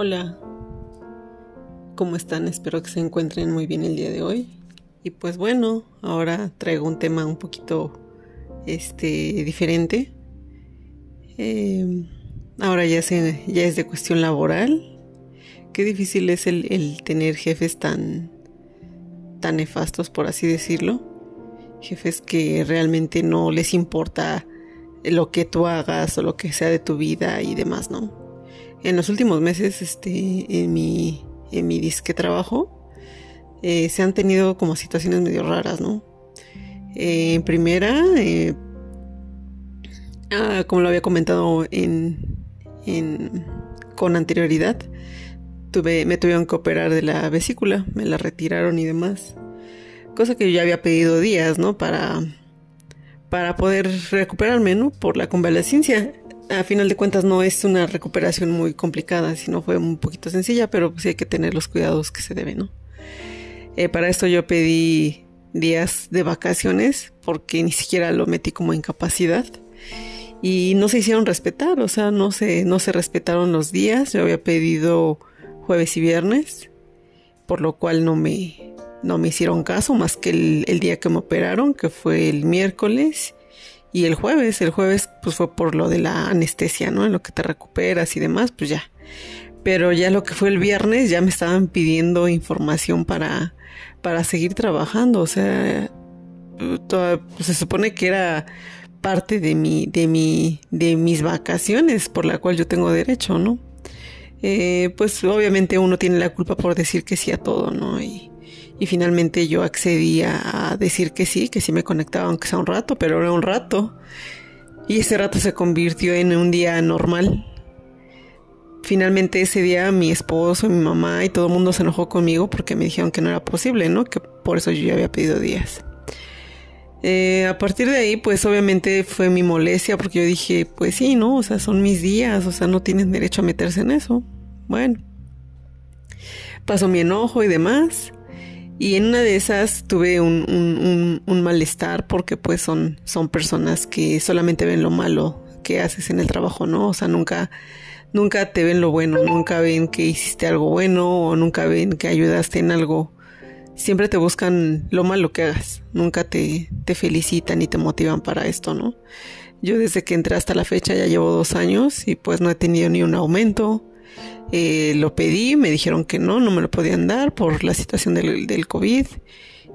Hola, ¿cómo están? Espero que se encuentren muy bien el día de hoy. Y pues bueno, ahora traigo un tema un poquito este, diferente. Em, ahora ya, se, ya es de cuestión laboral. Qué difícil es el, el tener jefes tan, tan nefastos, por así decirlo. Jefes que realmente no les importa lo que tú hagas o lo que sea de tu vida y demás, ¿no? En los últimos meses, este, en mi, en mi disque trabajo, eh, se han tenido como situaciones medio raras, ¿no? Eh, en primera, eh, ah, como lo había comentado en, en, con anterioridad, tuve, me tuvieron que operar de la vesícula, me la retiraron y demás. Cosa que yo ya había pedido días, ¿no? Para, para poder recuperarme, ¿no? Por la convalescencia a final de cuentas no es una recuperación muy complicada, sino fue un poquito sencilla, pero sí hay que tener los cuidados que se deben, ¿no? Eh, para esto yo pedí días de vacaciones porque ni siquiera lo metí como incapacidad y no se hicieron respetar, o sea, no se, no se respetaron los días, yo había pedido jueves y viernes, por lo cual no me, no me hicieron caso más que el, el día que me operaron, que fue el miércoles y el jueves, el jueves pues fue por lo de la anestesia, ¿no? En lo que te recuperas y demás, pues ya. Pero ya lo que fue el viernes ya me estaban pidiendo información para, para seguir trabajando. O sea, se supone que era parte de mi, de mi, de mis vacaciones por la cual yo tengo derecho, ¿no? Eh, pues obviamente uno tiene la culpa por decir que sí a todo, ¿no? Y, y finalmente yo accedí a decir que sí, que sí me conectaba aunque sea un rato, pero era un rato. Y ese rato se convirtió en un día normal. Finalmente ese día mi esposo, mi mamá y todo el mundo se enojó conmigo porque me dijeron que no era posible, ¿no? Que por eso yo ya había pedido días. Eh, a partir de ahí, pues obviamente fue mi molestia porque yo dije, pues sí, ¿no? O sea, son mis días, o sea, no tienen derecho a meterse en eso. Bueno, pasó mi enojo y demás. Y en una de esas tuve un, un, un, malestar porque pues son, son personas que solamente ven lo malo que haces en el trabajo, ¿no? O sea, nunca, nunca te ven lo bueno, nunca ven que hiciste algo bueno o nunca ven que ayudaste en algo. Siempre te buscan lo malo que hagas, nunca te, te felicitan y te motivan para esto, ¿no? Yo desde que entré hasta la fecha ya llevo dos años y pues no he tenido ni un aumento, eh, lo pedí, me dijeron que no, no me lo podían dar por la situación del, COVID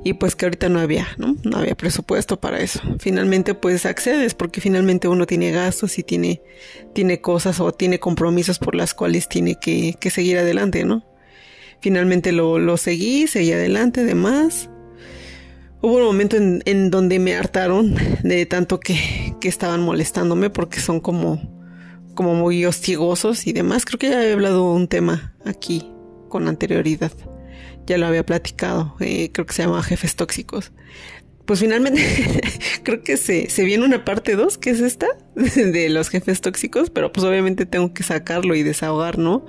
y pues que ahorita no había, ¿no? No había presupuesto para eso. Finalmente pues accedes porque finalmente uno tiene gastos y tiene, tiene cosas o tiene compromisos por las cuales tiene que, seguir adelante, ¿no? Finalmente lo, lo seguí, seguí adelante, además. Hubo un momento en, en donde me hartaron de tanto que, que estaban molestándome porque son como como muy hostigosos y demás. Creo que ya he hablado un tema aquí con anterioridad. Ya lo había platicado. Eh, creo que se llama Jefes Tóxicos. Pues finalmente creo que se, se viene una parte 2, que es esta, de los jefes tóxicos, pero pues obviamente tengo que sacarlo y desahogar, ¿no?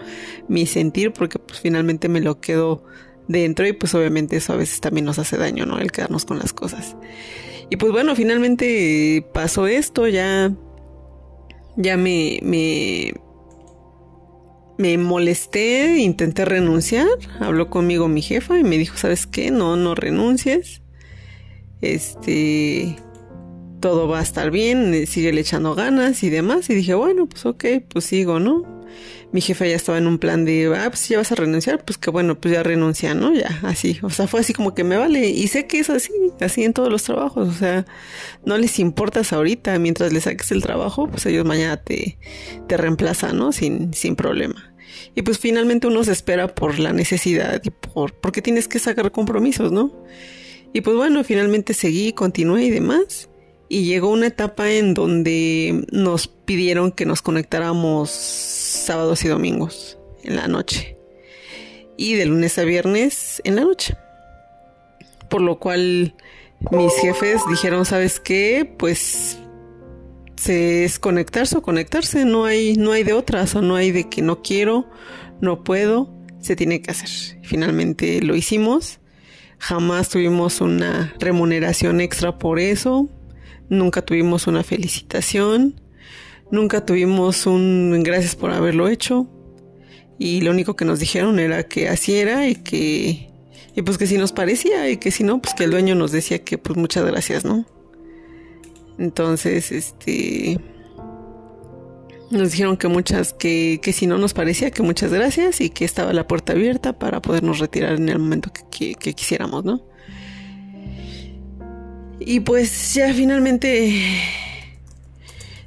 Mi sentir, porque pues finalmente me lo quedo dentro y pues obviamente eso a veces también nos hace daño, ¿no? El quedarnos con las cosas. Y pues bueno, finalmente pasó esto, ya ya me, me, me molesté, intenté renunciar, habló conmigo mi jefa y me dijo, ¿sabes qué? No, no renuncies. Este, todo va a estar bien, sigue le echando ganas y demás. Y dije, bueno, pues ok, pues sigo, ¿no? Mi jefe ya estaba en un plan de, ah, pues ya vas a renunciar, pues que bueno, pues ya renuncia, ¿no? Ya, así, o sea, fue así como que me vale, y sé que es así, así en todos los trabajos, o sea, no les importas ahorita, mientras le saques el trabajo, pues ellos mañana te, te reemplazan, ¿no? Sin, sin problema. Y pues finalmente uno se espera por la necesidad y por, porque tienes que sacar compromisos, ¿no? Y pues bueno, finalmente seguí, continué y demás y llegó una etapa en donde nos pidieron que nos conectáramos sábados y domingos en la noche y de lunes a viernes en la noche. Por lo cual mis jefes dijeron, ¿sabes qué? Pues se es conectarse o conectarse, no hay no hay de otras o no hay de que no quiero, no puedo, se tiene que hacer. Finalmente lo hicimos. Jamás tuvimos una remuneración extra por eso nunca tuvimos una felicitación, nunca tuvimos un gracias por haberlo hecho. Y lo único que nos dijeron era que así era y que, y pues que si nos parecía y que si no, pues que el dueño nos decía que pues muchas gracias, ¿no? Entonces, este, nos dijeron que muchas, que, que si no nos parecía, que muchas gracias y que estaba la puerta abierta para podernos retirar en el momento que, que quisiéramos, ¿no? Y pues ya finalmente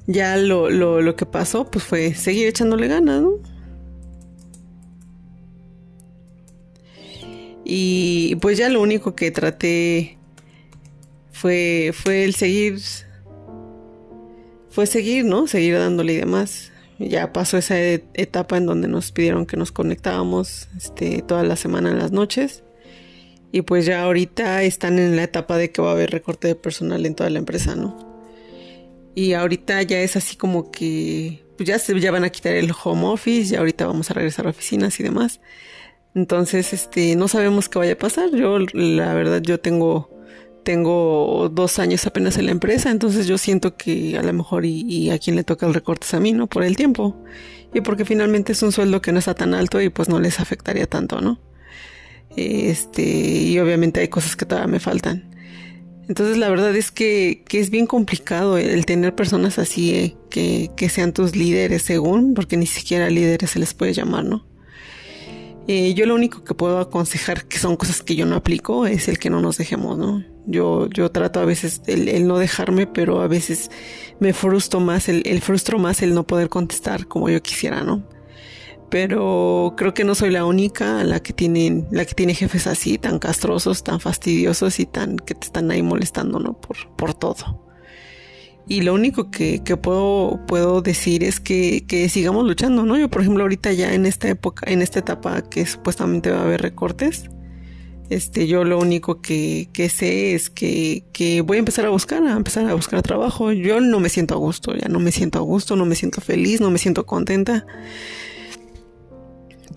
ya lo, lo, lo, que pasó pues fue seguir echándole ganas, ¿no? Y pues ya lo único que traté fue, fue el seguir, fue seguir, ¿no? Seguir dándole y demás. Ya pasó esa etapa en donde nos pidieron que nos conectábamos este, toda la semana en las noches. Y pues ya ahorita están en la etapa de que va a haber recorte de personal en toda la empresa, ¿no? Y ahorita ya es así como que pues ya se ya van a quitar el home office, ya ahorita vamos a regresar a oficinas y demás. Entonces, este, no sabemos qué vaya a pasar. Yo, la verdad, yo tengo, tengo dos años apenas en la empresa, entonces yo siento que a lo mejor y, a quien le toca el recorte es a mí, ¿no? Por el tiempo. Y porque finalmente es un sueldo que no está tan alto y pues no les afectaría tanto, ¿no? Este, y obviamente hay cosas que todavía me faltan. Entonces la verdad es que, que es bien complicado el tener personas así eh, que, que sean tus líderes según, porque ni siquiera líderes se les puede llamar, ¿no? Eh, yo lo único que puedo aconsejar, que son cosas que yo no aplico, es el que no nos dejemos, ¿no? Yo, yo trato a veces el, no dejarme, pero a veces me frustro más, el, el, frustro más el no poder contestar como yo quisiera, ¿no? Pero creo que no soy la única la que tiene, la que tiene jefes así, tan castrosos, tan fastidiosos y tan que te están ahí molestando, ¿no? Por, por todo. Y lo único que, que puedo, puedo decir es que, que, sigamos luchando, ¿no? Yo, por ejemplo, ahorita ya en esta época, en esta etapa que supuestamente va a haber recortes, este, yo lo único que, que sé es que, que voy a empezar a buscar, a empezar a buscar trabajo. Yo no me siento a gusto, ya no me siento a gusto, no me siento feliz, no me siento contenta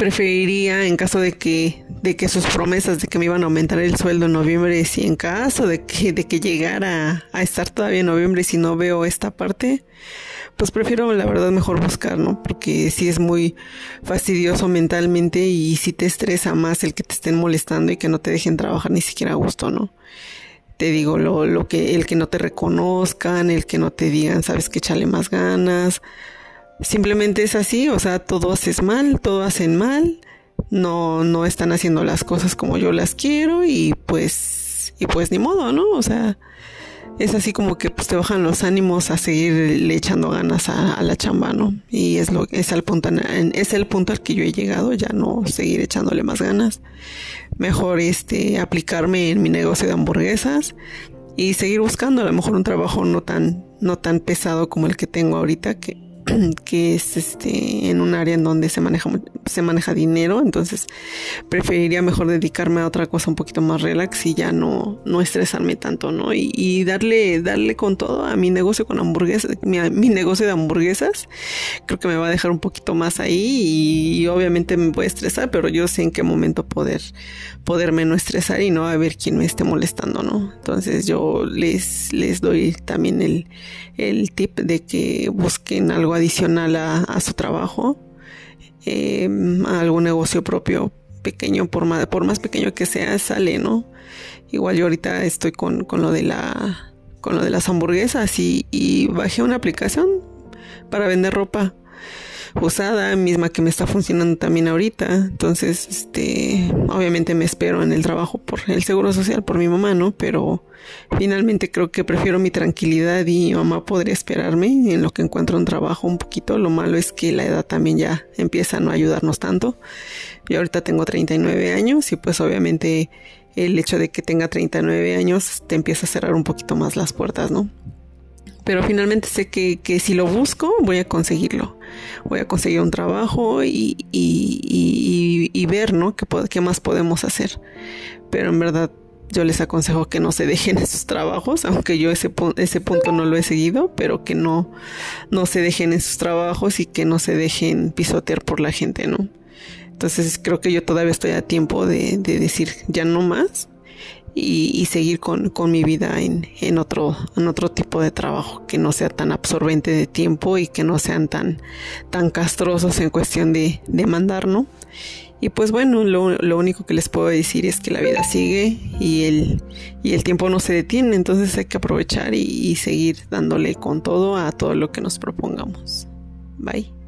preferiría en caso de que de que sus promesas de que me iban a aumentar el sueldo en noviembre si en caso de que de que llegara a estar todavía en noviembre si no veo esta parte pues prefiero la verdad mejor buscar no porque si es muy fastidioso mentalmente y si te estresa más el que te estén molestando y que no te dejen trabajar ni siquiera a gusto no te digo lo, lo que el que no te reconozcan el que no te digan sabes que échale más ganas simplemente es así, o sea, todo haces mal, todo hacen mal, no, no están haciendo las cosas como yo las quiero y pues, y pues ni modo, ¿no? O sea, es así como que pues te bajan los ánimos a seguir echando ganas a, la chamba, ¿no? Y es lo es el punto es el punto al que yo he llegado, ya no seguir echándole más ganas. Mejor este aplicarme en mi negocio de hamburguesas y seguir buscando a lo mejor un trabajo no tan no tan pesado como el que tengo ahorita que que es este en un área en donde se maneja se maneja dinero entonces preferiría mejor dedicarme a otra cosa un poquito más relax y ya no no estresarme tanto no y, darle darle con todo a mi negocio con hamburguesas mi, mi, negocio de hamburguesas. Creo que me va a dejar un poquito más ahí y, obviamente me a estresar pero yo sé en qué momento poder poderme no estresar y no a ver quién me esté molestando no entonces yo les les doy también el el tip de que busquen algo adicional a, su trabajo, eh, algún negocio propio pequeño, por más, por más pequeño que sea, sale, ¿no? Igual yo ahorita estoy con, con lo de la con lo de las hamburguesas y, y bajé una aplicación para vender ropa usada, misma que me está funcionando también ahorita. Entonces, este, obviamente me espero en el trabajo por el seguro social, por mi mamá, ¿no? Pero finalmente creo que prefiero mi tranquilidad y mi mamá podría esperarme en lo que encuentro un trabajo un poquito. Lo malo es que la edad también ya empieza a no ayudarnos tanto. Yo ahorita tengo 39 años y pues obviamente el hecho de que tenga 39 años te empieza a cerrar un poquito más las puertas, ¿no? pero finalmente sé que, que, si lo busco voy a conseguirlo. Voy a conseguir un trabajo y, y, y, ver, ¿no? ¿Qué, ¿Qué, más podemos hacer? Pero en verdad yo les aconsejo que no se dejen esos trabajos, aunque yo ese, ese punto no lo he seguido, pero que no, no se dejen esos trabajos y que no se dejen pisotear por la gente, ¿no? Entonces creo que yo todavía estoy a tiempo de decir ya no más y, seguir con, mi vida en, en, otro, en otro tipo de trabajo que no sea tan absorbente de tiempo y que no sean tan, tan castrosos en cuestión de, de mandar, ¿no? Y pues bueno, lo, lo, único que les puedo decir es que la vida sigue y el, y el tiempo no se detiene, entonces hay que aprovechar y seguir dándole con todo a todo lo que nos propongamos. Bye.